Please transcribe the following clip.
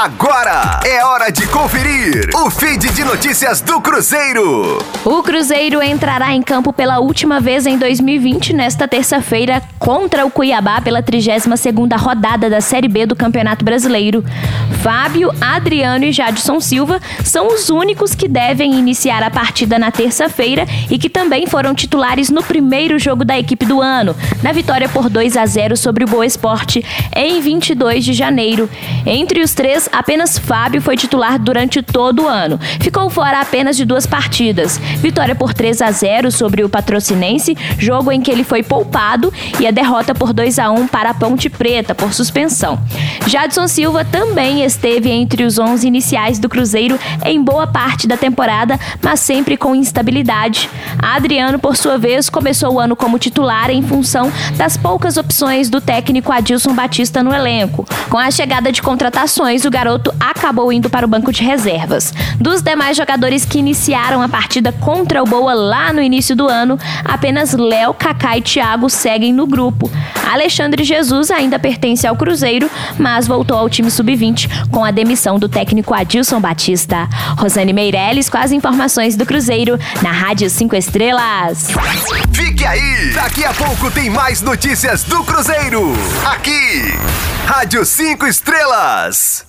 Agora é hora de conferir o feed de notícias do Cruzeiro. O Cruzeiro entrará em campo pela última vez em 2020, nesta terça-feira, contra o Cuiabá pela 32ª rodada da Série B do Campeonato Brasileiro. Fábio, Adriano e Jadson Silva são os únicos que devem iniciar a partida na terça-feira e que também foram titulares no primeiro jogo da equipe do ano, na vitória por 2 a 0 sobre o Boa Esporte em 22 de janeiro. Entre os três, apenas Fábio foi titular durante todo o ano. Ficou fora apenas de duas partidas. Vitória por 3 a 0 sobre o Patrocinense, jogo em que ele foi poupado, e a derrota por 2 a 1 para a Ponte Preta por suspensão. Jadson Silva também esteve entre os 11 iniciais do Cruzeiro em boa parte da temporada, mas sempre com instabilidade. Adriano, por sua vez, começou o ano como titular em função das poucas opções do técnico Adilson Batista no elenco. Com a chegada de contratações, o garoto acabou indo para o banco de reservas. Dos demais jogadores que iniciaram a partida contra o Boa lá no início do ano, apenas Léo, Kaká e Thiago seguem no grupo. Alexandre Jesus ainda pertence ao Cruzeiro, mas voltou ao time sub-20 com a demissão do técnico Adilson Batista. Rosane Meirelles com as informações do Cruzeiro na Rádio 5 Estrelas. Fique aí! Daqui a pouco tem mais notícias do Cruzeiro. Aqui, Rádio 5 Estrelas.